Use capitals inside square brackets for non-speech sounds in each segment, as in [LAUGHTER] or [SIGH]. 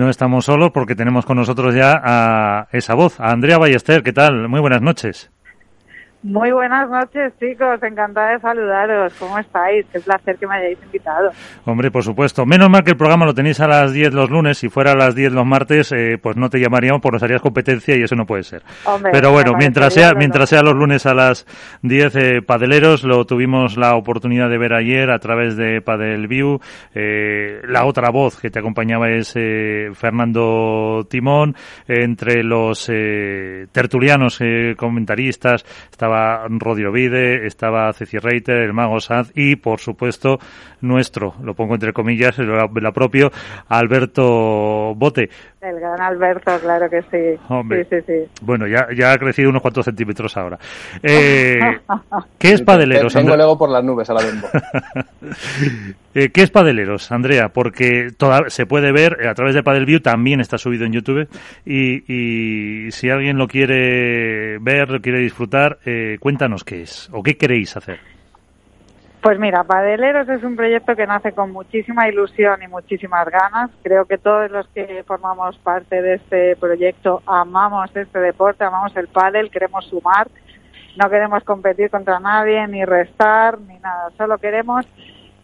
No estamos solos porque tenemos con nosotros ya a esa voz, a Andrea Ballester. ¿Qué tal? Muy buenas noches. Muy buenas noches, chicos. Encantada de saludaros. ¿Cómo estáis? Qué placer que me hayáis invitado. Hombre, por supuesto. Menos mal que el programa lo tenéis a las 10 los lunes. Si fuera a las 10 los martes, eh, pues no te llamaríamos porque nos harías competencia y eso no puede ser. Pero bueno, mientras sea, mientras sea los lunes a las 10, eh, Padeleros, lo tuvimos la oportunidad de ver ayer a través de Padel View. Eh, la otra voz que te acompañaba es eh, Fernando Timón. entre los tertulianos, comentaristas, estaba estaba Rodio Vide, estaba Ceci Reiter, el Mago Sanz y, por supuesto, nuestro, lo pongo entre comillas, la propio, Alberto Bote. El gran Alberto, claro que sí. Sí, sí, Bueno, ya, ya ha crecido unos cuantos centímetros ahora. Eh, [LAUGHS] ¿Qué es Padeleros? Tengo luego por las nubes a la [LAUGHS] eh, ¿Qué es Padeleros, Andrea? Porque toda, se puede ver a través de Padelview, también está subido en YouTube. Y, y si alguien lo quiere ver, lo quiere disfrutar, eh, cuéntanos qué es o qué queréis hacer. Pues mira, Padeleros es un proyecto que nace con muchísima ilusión y muchísimas ganas. Creo que todos los que formamos parte de este proyecto amamos este deporte, amamos el pádel, queremos sumar, no queremos competir contra nadie, ni restar, ni nada. Solo queremos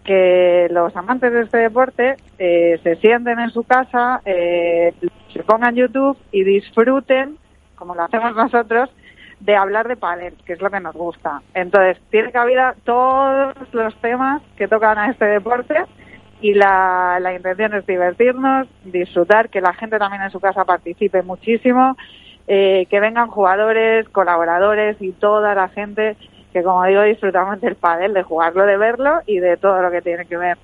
que los amantes de este deporte eh, se sienten en su casa, eh, se pongan YouTube y disfruten, como lo hacemos [LAUGHS] nosotros, de hablar de pádel, que es lo que nos gusta. Entonces, tiene cabida todos los temas que tocan a este deporte y la, la intención es divertirnos, disfrutar, que la gente también en su casa participe muchísimo, eh, que vengan jugadores, colaboradores y toda la gente que, como digo, disfrutamos del pádel, de jugarlo, de verlo y de todo lo que tiene que ver.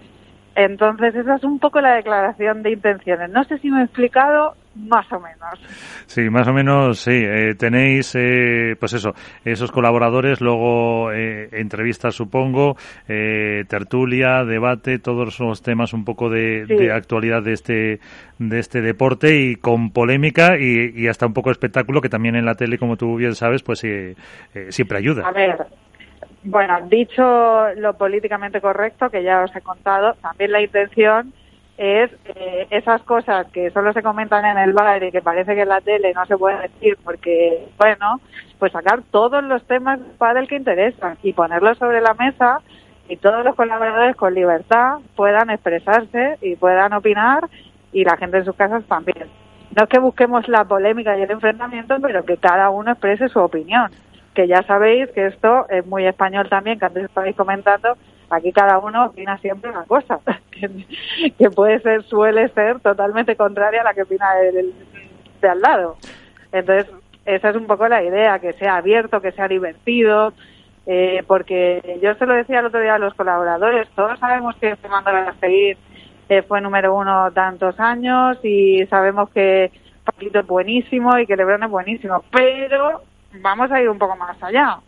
Entonces, esa es un poco la declaración de intenciones. No sé si me he explicado, más o menos. Sí, más o menos, sí. Eh, tenéis, eh, pues eso, esos colaboradores, luego eh, entrevistas, supongo, tertulia, debate, todos los temas un poco de, actualidad de este, de este deporte y con polémica y, hasta un poco de espectáculo que también en la tele, como tú bien sabes, pues siempre ayuda. A ver, bueno, dicho lo políticamente correcto, que ya os he contado, también la intención es eh, esas cosas que solo se comentan en el bar y que parece que en la tele no se puede decir porque, bueno, pues sacar todos los temas del que interesan y ponerlos sobre la mesa y todos los colaboradores con libertad puedan expresarse y puedan opinar y la gente en sus casas también. No es que busquemos la polémica y el enfrentamiento, pero que cada uno exprese su opinión. Que ya sabéis que esto es muy español también, que antes estabais comentando, Aquí cada uno opina siempre una cosa, [LAUGHS] que, puede ser, suele ser totalmente contraria a la que opina el, de al lado. Entonces, esa es un poco la idea, que sea abierto, que sea divertido, eh, porque yo se lo decía el otro día a los colaboradores, todos sabemos que Fernando a seguir eh, fue número uno tantos años y sabemos que Paquito es buenísimo y que Lebron es buenísimo, pero vamos a ir un poco más allá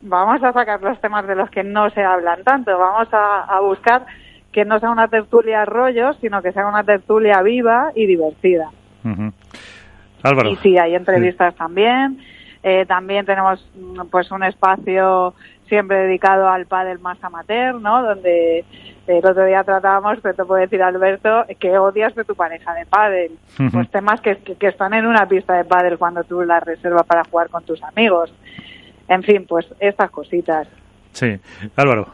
vamos a sacar los temas de los que no se hablan tanto, vamos a, buscar que no sea una tertulia rollo, sino que sea una tertulia viva y divertida. Álvaro. Y sí, hay entrevistas también. Eh, también tenemos pues un espacio siempre dedicado al pádel más amateur, ¿no? Donde el otro día tratábamos, te puedo decir Alberto, que odias de tu pareja de pádel. Pues temas que, que, están en una pista de pádel cuando tú la reservas para jugar con tus amigos. En fin, pues estas cositas. Sí, Álvaro.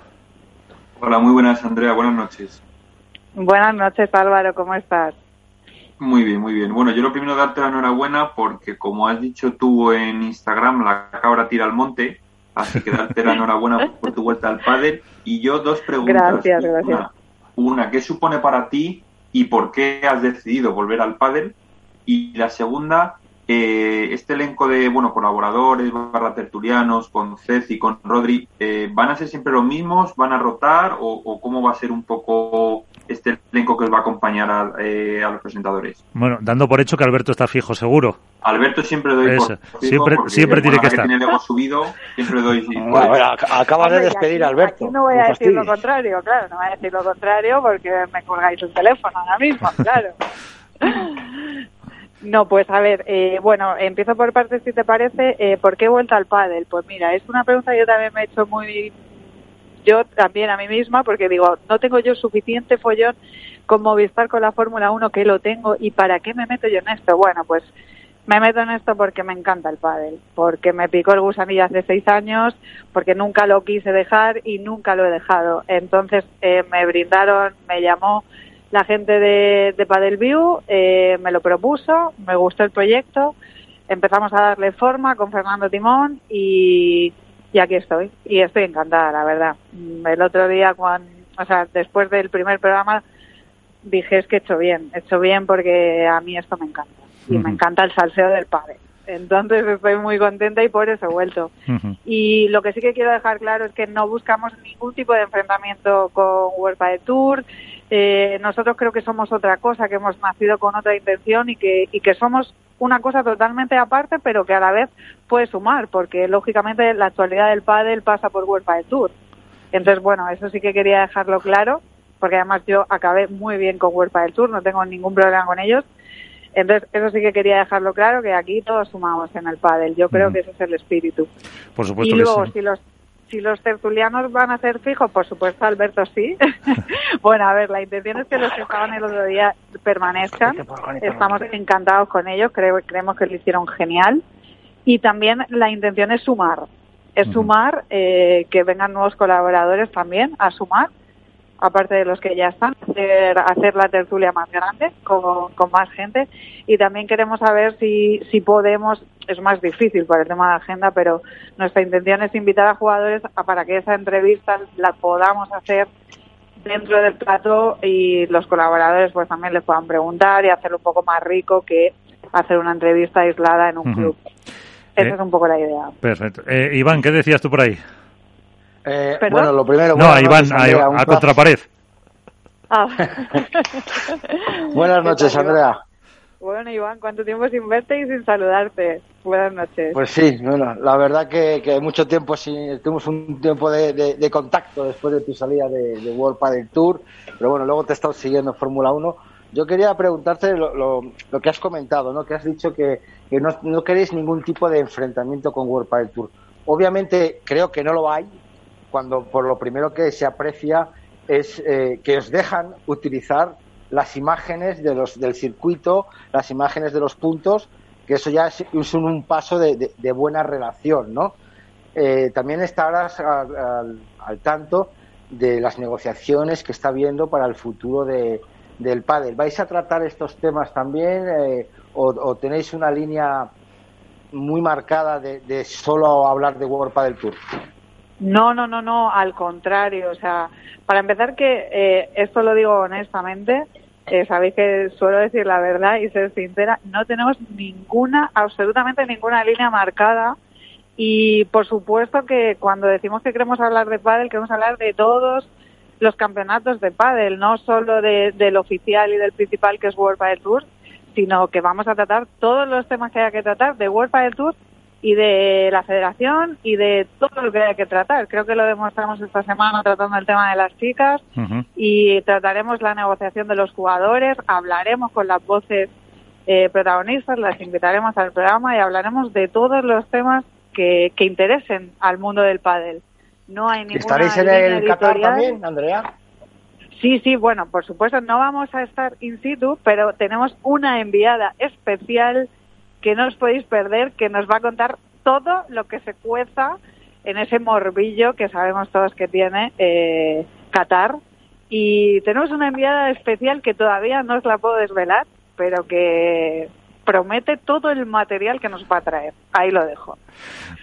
Hola, muy buenas, Andrea. Buenas noches. Buenas noches, Álvaro. ¿Cómo estás? Muy bien, muy bien. Bueno, yo lo primero darte la enhorabuena porque, como has dicho tú en Instagram, la cabra tira al monte. Así que darte la [LAUGHS] enhorabuena por tu vuelta al pádel. Y yo dos preguntas. Gracias, gracias. Una, ¿qué supone para ti y por qué has decidido volver al pádel? Y la segunda, eh, este elenco de bueno colaboradores, barra tertulianos, con Ceci, con Rodri, eh, ¿van a ser siempre los mismos? ¿Van a rotar? ¿O, cómo va a ser un poco este elenco que os va a acompañar a, eh, los presentadores? Bueno, dando por hecho que Alberto está fijo, seguro. Alberto siempre doy por siempre, siempre tiene que estar. Tiene subido, siempre doy. [LAUGHS] acabas de despedir a Alberto. no voy a decir lo contrario, claro, no voy a decir lo contrario porque me colgáis un teléfono ahora mismo, [LAUGHS] claro. No, pues a ver, eh, bueno, empiezo por partes si te parece. Eh, ¿Por qué he vuelto al pádel? Pues mira, es una pregunta que yo también me he hecho muy, yo también a mí misma, porque digo, no tengo yo suficiente follón con Movistar con la Fórmula 1 que lo tengo y para qué me meto yo en esto. Bueno, pues me meto en esto porque me encanta el pádel, porque me picó el gusanillo hace seis años, porque nunca lo quise dejar y nunca lo he dejado. Entonces eh, me brindaron, me llamó la gente de, de Padel View, eh, me lo propuso, me gustó el proyecto, empezamos a darle forma con Fernando Timón y, y aquí estoy. Y estoy encantada, la verdad. El otro día, cuando, o sea, después del primer programa, dije es que he hecho bien, he hecho bien porque a mí esto me encanta y me encanta el salseo del padre. Entonces estoy muy contenta y por eso he vuelto. Y lo que sí que quiero dejar claro es que no buscamos ningún tipo de enfrentamiento con World de Tour. Eh, nosotros creo que somos otra cosa, que hemos nacido con otra intención y que, y que somos una cosa totalmente aparte, pero que a la vez puede sumar, porque lógicamente la actualidad del pádel pasa por World de Tour. Entonces, bueno, eso sí que quería dejarlo claro, porque además yo acabé muy bien con World del Tour, no tengo ningún problema con ellos entonces, eso sí que quería dejarlo claro, que aquí todos sumamos en el pádel. Yo creo que ese es el espíritu. Por supuesto y luego, si los si los tertulianos van a ser fijos, por supuesto, Alberto sí. [LAUGHS] bueno, a ver, la intención es que los que estaban el otro día permanezcan. Estamos encantados con ellos, creo, creemos que lo hicieron genial. Y también la intención es sumar. Es sumar, eh, que vengan nuevos colaboradores también a sumar aparte de los que ya están, hacer, hacer la tertulia más grande, con, con, más gente. Y también queremos saber si, si podemos, es más difícil por el tema de agenda, pero nuestra intención es invitar a jugadores a, para que esa entrevista la podamos hacer dentro del plato y los colaboradores pues también les puedan preguntar y hacerlo un poco más rico que hacer una entrevista aislada en un club. Esa eh, es un poco la idea. Perfecto. Eh, Iván, ¿qué decías tú por ahí? Eh, bueno, lo primero. No, Iván, a, a contrapared. Ah. [LAUGHS] Buenas noches, Andrea. Bueno, Iván, ¿cuánto tiempo sin verte y sin saludarte? Buenas noches. Pues sí, bueno, la verdad que, que mucho tiempo sin, tuvimos un tiempo de, de, contacto después de tu salida de, de World Padel Tour, pero bueno, luego te he estado siguiendo en Fórmula 1. Yo quería preguntarte lo, lo, lo, que has comentado, ¿no? Que has dicho que, que no, no, queréis ningún tipo de enfrentamiento con World Padel Tour. Obviamente creo que no lo hay, cuando por lo primero que se aprecia es eh, que os dejan utilizar las imágenes de los, del circuito, las imágenes de los puntos, que eso ya es, un, paso de, buena relación, ¿no? Eh, también estarás al, al, tanto de las negociaciones que está habiendo para el futuro de, del pádel. ¿Vais a tratar estos temas también eh, o, o, tenéis una línea muy marcada de, de solo hablar de World Padel Tour? No, no, no, no, al contrario. O sea, para empezar que eh, esto lo digo honestamente, eh, sabéis que suelo decir la verdad y ser sincera, no tenemos ninguna, absolutamente ninguna línea marcada y por supuesto que cuando decimos que queremos hablar de pádel, queremos hablar de todos los campeonatos de pádel, no solo de, del oficial y del principal que es World Padel Tour, sino que vamos a tratar todos los temas que haya que tratar de World Padel Tour y de la federación y de todo lo que hay que tratar. Creo que lo demostramos esta semana tratando el tema de las chicas y trataremos la negociación de los jugadores, hablaremos con las voces eh, protagonistas, las invitaremos al programa y hablaremos de todos los temas que, que interesen al mundo del pádel. No hay ninguna ¿Estaréis en el Qatar también, Andrea? Sí, sí, bueno, por supuesto no vamos a estar in situ, pero tenemos una enviada especial que no os podéis perder, que nos va a contar todo lo que se cueza en ese morbillo que sabemos todos que tiene eh, Qatar. Y tenemos una enviada especial que todavía no os la puedo desvelar, pero que promete todo el material que nos va a traer. Ahí lo dejo.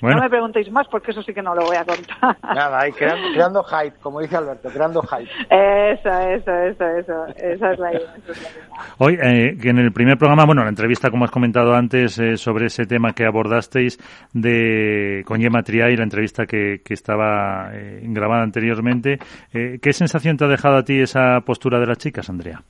No me preguntéis más porque eso sí que no lo voy a contar. [LAUGHS] Nada, ahí creando, hype, como dice Alberto, creando hype. Eso, eso, eso, eso. Esa es la idea. Hoy, eh, en el primer programa, bueno, la entrevista, como has comentado antes, eh, sobre ese tema que abordasteis de con Gemma Triay, la entrevista que, que estaba eh, grabada anteriormente, eh, ¿qué sensación te ha dejado a ti esa postura de las chicas, Andrea?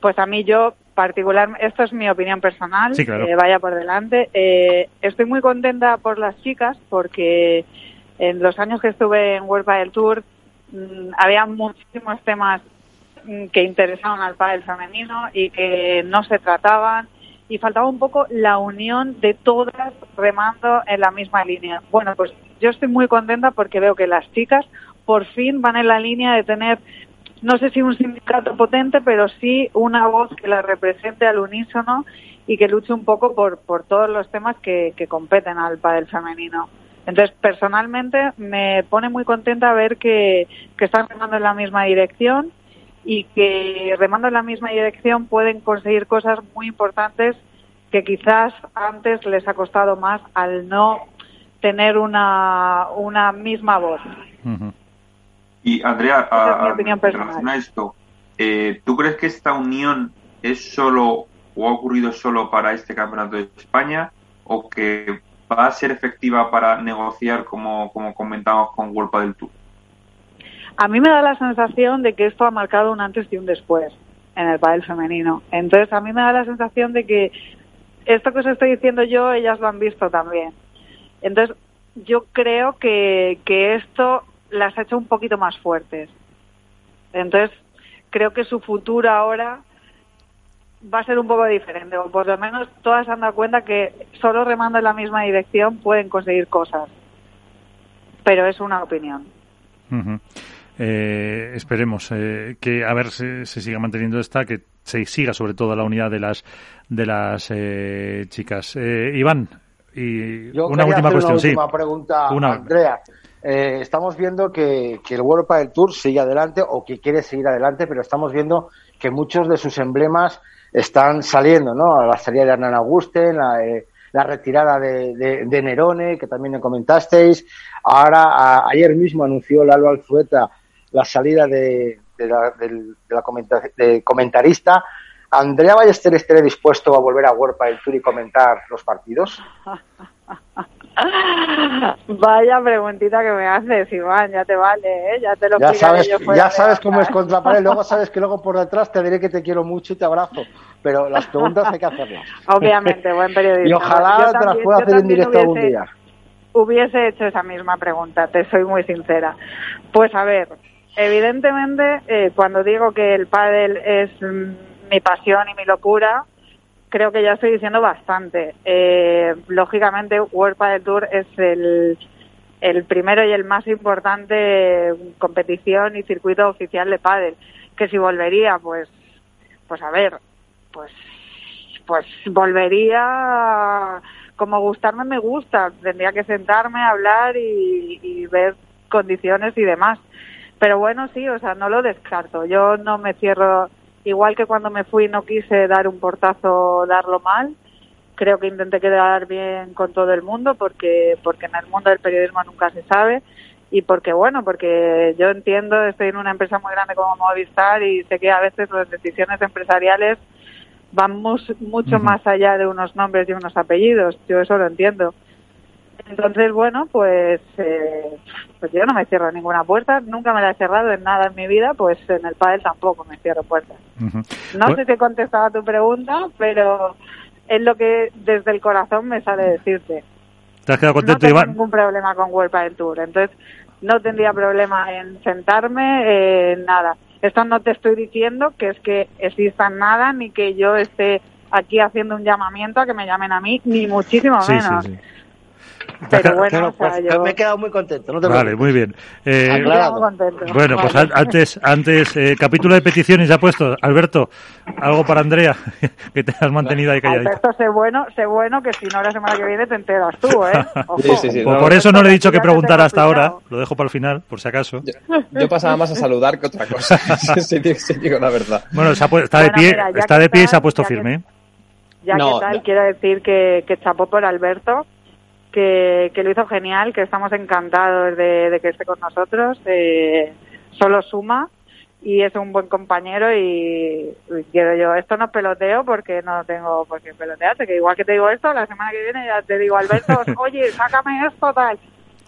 Pues a mí yo particular, esto es mi opinión personal, que vaya por delante. Eh, estoy muy contenta por las chicas porque en los años que estuve en World Padel Tour mmm, había muchísimos temas mm, que interesaban al pádel femenino y que no se trataban y faltaba un poco la unión de todas remando en la misma línea. Bueno, pues yo estoy muy contenta porque veo que las chicas por fin van en la línea de tener no sé si un sindicato potente, pero sí una voz que la represente al unísono y que luche un poco por, por todos los temas que, que competen al pádel femenino. Entonces, personalmente me pone muy contenta ver que, que están remando en la misma dirección y que remando en la misma dirección pueden conseguir cosas muy importantes que quizás antes les ha costado más al no tener una, una misma voz. Y Andrea, a, a, esto, eh, ¿tú crees que esta unión es solo o ha ocurrido solo para este campeonato de España o que va a ser efectiva para negociar como, como comentamos con World del Tour? A mí me da la sensación de que esto ha marcado un antes y un después en el pádel femenino. Entonces a mí me da la sensación de que esto que os estoy diciendo yo, ellas lo han visto también. Entonces yo creo que, que esto las ha hecho un poquito más fuertes. Entonces, creo que su futuro ahora va a ser un poco diferente, o por lo menos todas se han dado cuenta que solo remando en la misma dirección pueden conseguir cosas. Pero es una opinión. Eh, esperemos eh, que a ver si se siga manteniendo esta, que se siga sobre todo la unidad de las de las eh, chicas. Iván, y una última cuestión, una última pregunta, Andrea. Eh, estamos viendo que, el World del Tour sigue adelante o que quiere seguir adelante, pero estamos viendo que muchos de sus emblemas están saliendo, ¿no? La salida de Hernán Auguste, la, eh, retirada de, Nerone, que también me comentasteis. Ahora, ayer mismo anunció Lalo Alzueta la salida de, la, comentarista. ¿Andrea Ballester estará dispuesto a volver a World del Tour y comentar los partidos? [LAUGHS] [LAUGHS] Vaya preguntita que me haces, Iván, ya te vale, ¿eh? ya te lo Ya sabes, ya sabes cómo es contra pared, luego [LAUGHS] sabes que luego por detrás te diré que te quiero mucho y te abrazo, pero las preguntas hay que hacerlas. [LAUGHS] Obviamente, buen periodista. y ojalá te las pueda hacer en directo algún día. Hubiese hecho esa misma pregunta, te soy muy sincera. Pues a ver, evidentemente, eh, cuando digo que el pádel es mm, mi pasión y mi locura, creo que ya estoy diciendo bastante. Eh, lógicamente, World del Tour es el, el primero y el más importante competición y circuito oficial de pádel. Que si volvería, pues, pues a ver, pues, pues volvería como gustarme me gusta. Tendría que sentarme, hablar y ver condiciones y demás. Pero bueno, sí, o sea, no lo descarto. Yo no me cierro Igual que cuando me fui no quise dar un portazo, darlo mal. Creo que intenté quedar bien con todo el mundo porque, porque en el mundo del periodismo nunca se sabe y porque bueno, porque yo entiendo, estoy en una empresa muy grande como Movistar y sé que a veces las decisiones empresariales van mucho más allá de unos nombres y unos apellidos, yo eso lo entiendo. Entonces, bueno, pues, eh, pues yo no me cierro ninguna puerta, nunca me la he cerrado en nada en mi vida, pues en el pádel tampoco me cierro puertas. No sé si he contestado a tu pregunta, pero es lo que desde el corazón me sale decirte. ¿Te has quedado contento, no tengo ningún problema con World Padel Tour, entonces no tendría problema en sentarme, en nada. Esto no te estoy diciendo que es que exista nada, ni que yo esté aquí haciendo un llamamiento a que me llamen a mí, ni muchísimo menos. [LAUGHS] Pero bueno, pues, me he quedado muy contento. No te vale, muy bien. Eh, bueno, pues antes, antes eh, capítulo de peticiones ya puesto. Alberto, algo para Andrea, [LAUGHS] que te has mantenido ahí calladito. Alberto, sé bueno, sé bueno que si no la semana que viene te enteras tú, ¿eh? [LAUGHS] Sí, sí, por, eso no le he dicho que preguntara hasta ahora, lo dejo para el final, por si acaso. Yo, pasaba más a saludar que otra cosa, si, digo la verdad. Bueno, está de pie, está de pie y se ha puesto firme. Ya que tal, quiero decir que, que chapó por Alberto, que, lo hizo genial, que estamos encantados de, que esté con nosotros. Eh, solo suma y es un buen compañero y, quiero yo, esto no peloteo porque no tengo por qué pelotearte, que igual que te digo esto, la semana que viene ya te digo, Alberto, [LAUGHS] oye, sácame esto, tal.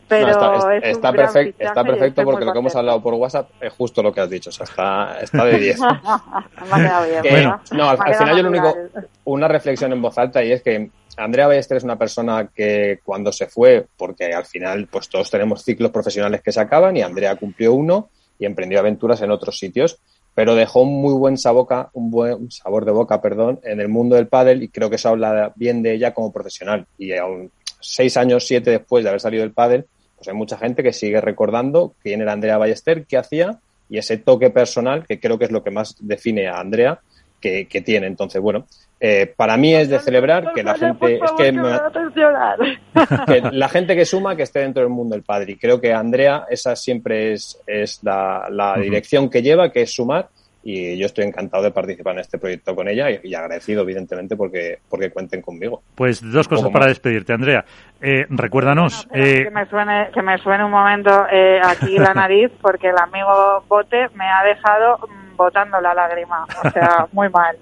Pero está, está, perfecto, está perfecto porque lo que hemos hablado por WhatsApp es justo lo que has dicho, o sea, está, está de 10. [LAUGHS] no, al, final yo lo único, una reflexión en voz alta y es que Andrea Ballester es una persona que cuando se fue, porque al final pues todos tenemos ciclos profesionales que se acaban y Andrea cumplió uno y emprendió aventuras en otros sitios, pero dejó un muy buen sabor, un buen sabor de boca, perdón, en el mundo del pádel y creo que eso habla bien de ella como profesional. Y aún seis años, siete después de haber salido del pádel, pues hay mucha gente que sigue recordando quién era Andrea Ballester, qué hacía y ese toque personal que creo que es lo que más define a Andrea que, tiene. Entonces, bueno, eh, para mí es de celebrar que la gente es [LAUGHS] que, la gente que suma que esté dentro del mundo del padre. Y creo que Andrea esa siempre es, es la, dirección que lleva, que es sumar y yo estoy encantado de participar en este proyecto con ella y, agradecido evidentemente porque porque cuenten conmigo. Pues dos cosas para despedirte, Andrea. Eh, recuérdanos. Eh, que, me suene, que me suene un momento eh, aquí la nariz porque el amigo Bote me ha dejado botando la lágrima, o sea, [LAUGHS] muy mal.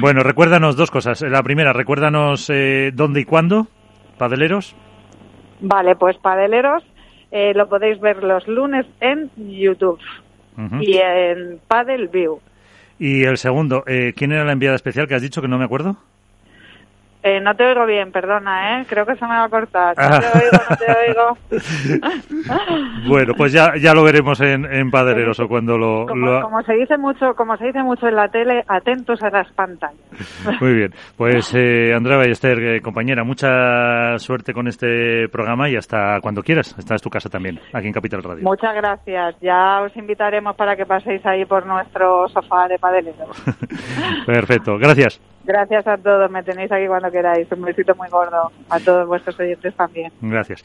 bueno, recuérdanos dos cosas. La primera, recuérdanos dónde y cuándo, Padeleros. Vale, pues Padeleros lo podéis ver los lunes en YouTube y en Paddle View. Y el segundo, eh, ¿quién era la enviada especial que has dicho que no me acuerdo? Eh, no te oigo bien, perdona, ¿eh? Creo que se me va a cortar. No te oigo, no te oigo. [LAUGHS] bueno, pues ya, ya lo veremos en, en o cuando lo como, se dice mucho Como se dice mucho en la tele, atentos a las pantallas. [LAUGHS] Muy bien. Pues eh, Andrea Ballester, eh, compañera, mucha suerte con este programa y hasta cuando quieras. Esta es tu casa también, aquí en Capital Radio. Muchas gracias. Ya os invitaremos para que paséis ahí por nuestro sofá de Padeleros. [LAUGHS] Perfecto. Gracias. Gracias a todos, me tenéis aquí cuando queráis. Un besito muy gordo a todos vuestros oyentes también. Gracias.